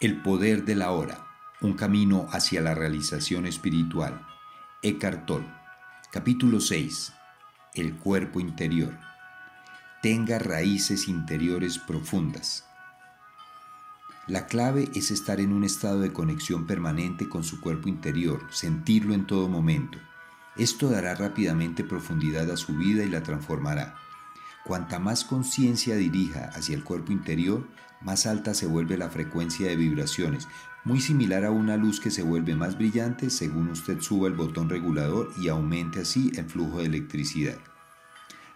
El poder de la hora, un camino hacia la realización espiritual. Eckhart Tolle, capítulo 6. El cuerpo interior. Tenga raíces interiores profundas. La clave es estar en un estado de conexión permanente con su cuerpo interior, sentirlo en todo momento. Esto dará rápidamente profundidad a su vida y la transformará. Cuanta más conciencia dirija hacia el cuerpo interior, más alta se vuelve la frecuencia de vibraciones, muy similar a una luz que se vuelve más brillante según usted suba el botón regulador y aumente así el flujo de electricidad.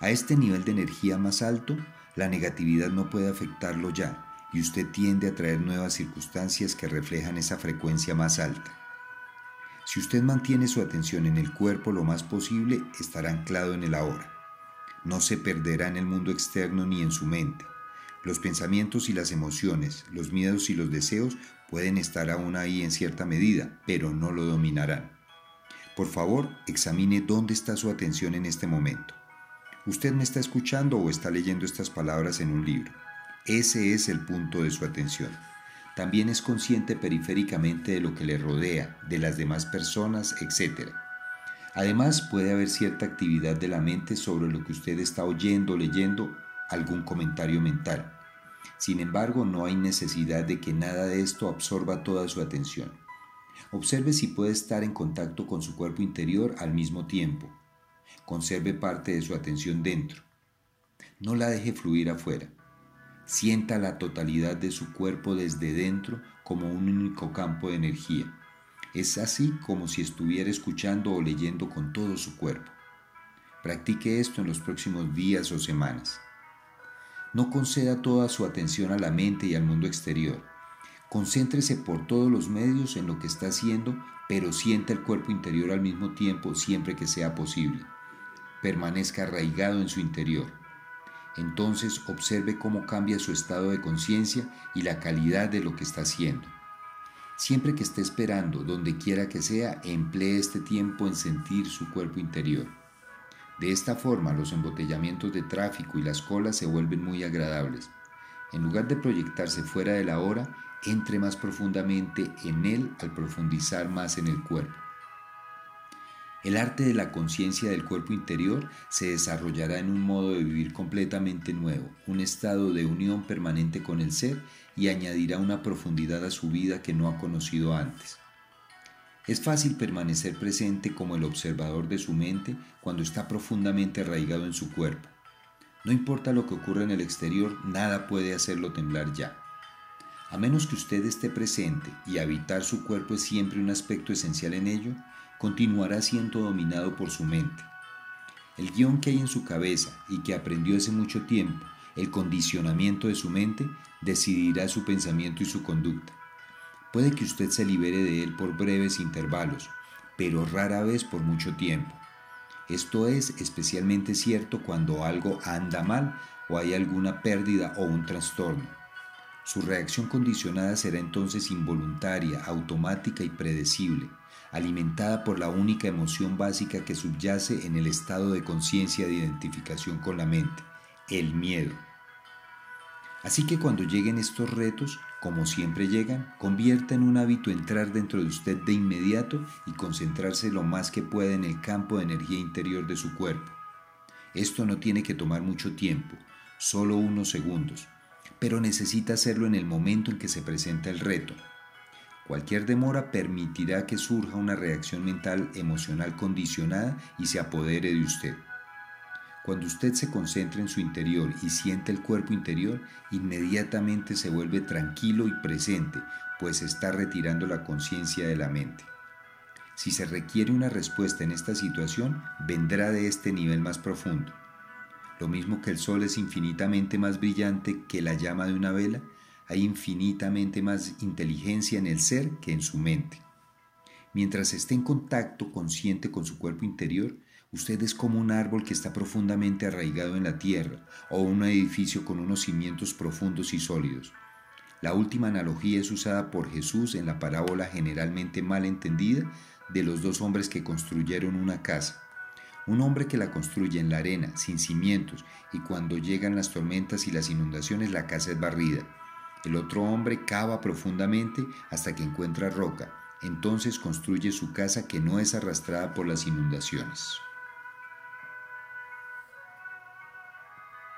A este nivel de energía más alto, la negatividad no puede afectarlo ya y usted tiende a traer nuevas circunstancias que reflejan esa frecuencia más alta. Si usted mantiene su atención en el cuerpo lo más posible, estará anclado en el ahora. No se perderá en el mundo externo ni en su mente. Los pensamientos y las emociones, los miedos y los deseos pueden estar aún ahí en cierta medida, pero no lo dominarán. Por favor, examine dónde está su atención en este momento. Usted me está escuchando o está leyendo estas palabras en un libro. Ese es el punto de su atención. También es consciente periféricamente de lo que le rodea, de las demás personas, etc. Además, puede haber cierta actividad de la mente sobre lo que usted está oyendo, leyendo, algún comentario mental. Sin embargo, no hay necesidad de que nada de esto absorba toda su atención. Observe si puede estar en contacto con su cuerpo interior al mismo tiempo. Conserve parte de su atención dentro. No la deje fluir afuera. Sienta la totalidad de su cuerpo desde dentro como un único campo de energía es así como si estuviera escuchando o leyendo con todo su cuerpo. Practique esto en los próximos días o semanas. No conceda toda su atención a la mente y al mundo exterior. Concéntrese por todos los medios en lo que está haciendo, pero sienta el cuerpo interior al mismo tiempo siempre que sea posible. Permanezca arraigado en su interior. Entonces observe cómo cambia su estado de conciencia y la calidad de lo que está haciendo. Siempre que esté esperando, donde quiera que sea, emplee este tiempo en sentir su cuerpo interior. De esta forma, los embotellamientos de tráfico y las colas se vuelven muy agradables. En lugar de proyectarse fuera de la hora, entre más profundamente en él al profundizar más en el cuerpo. El arte de la conciencia del cuerpo interior se desarrollará en un modo de vivir completamente nuevo, un estado de unión permanente con el ser y añadirá una profundidad a su vida que no ha conocido antes. Es fácil permanecer presente como el observador de su mente cuando está profundamente arraigado en su cuerpo. No importa lo que ocurra en el exterior, nada puede hacerlo temblar ya. A menos que usted esté presente y habitar su cuerpo es siempre un aspecto esencial en ello, continuará siendo dominado por su mente. El guion que hay en su cabeza y que aprendió hace mucho tiempo, el condicionamiento de su mente, decidirá su pensamiento y su conducta. Puede que usted se libere de él por breves intervalos, pero rara vez por mucho tiempo. Esto es especialmente cierto cuando algo anda mal o hay alguna pérdida o un trastorno. Su reacción condicionada será entonces involuntaria, automática y predecible, alimentada por la única emoción básica que subyace en el estado de conciencia de identificación con la mente, el miedo. Así que cuando lleguen estos retos, como siempre llegan, convierta en un hábito entrar dentro de usted de inmediato y concentrarse lo más que pueda en el campo de energía interior de su cuerpo. Esto no tiene que tomar mucho tiempo, solo unos segundos, pero necesita hacerlo en el momento en que se presenta el reto. Cualquier demora permitirá que surja una reacción mental emocional condicionada y se apodere de usted. Cuando usted se concentra en su interior y siente el cuerpo interior, inmediatamente se vuelve tranquilo y presente, pues está retirando la conciencia de la mente. Si se requiere una respuesta en esta situación, vendrá de este nivel más profundo. Lo mismo que el sol es infinitamente más brillante que la llama de una vela, hay infinitamente más inteligencia en el ser que en su mente. Mientras esté en contacto consciente con su cuerpo interior, usted es como un árbol que está profundamente arraigado en la tierra o un edificio con unos cimientos profundos y sólidos. La última analogía es usada por Jesús en la parábola generalmente mal entendida de los dos hombres que construyeron una casa. Un hombre que la construye en la arena, sin cimientos, y cuando llegan las tormentas y las inundaciones la casa es barrida. El otro hombre cava profundamente hasta que encuentra roca. Entonces construye su casa que no es arrastrada por las inundaciones.